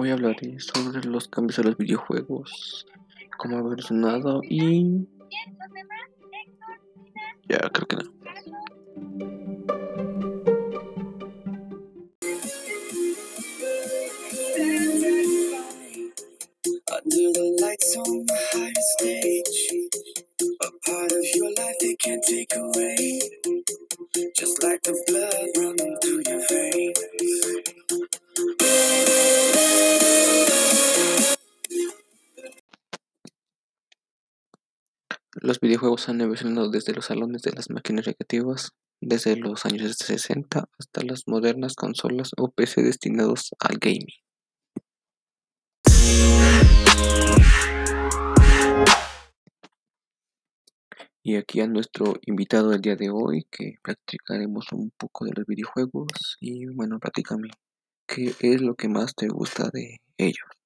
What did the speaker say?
Hoy hablaré sobre los cambios de los videojuegos, cómo ha evolucionado y... Ya, creo que no. Under the lights on Los videojuegos han evolucionado desde los salones de las máquinas recreativas, desde los años 60 hasta las modernas consolas o PC destinados al gaming. Y aquí a nuestro invitado del día de hoy, que practicaremos un poco de los videojuegos. Y bueno, platícame, ¿qué es lo que más te gusta de ellos?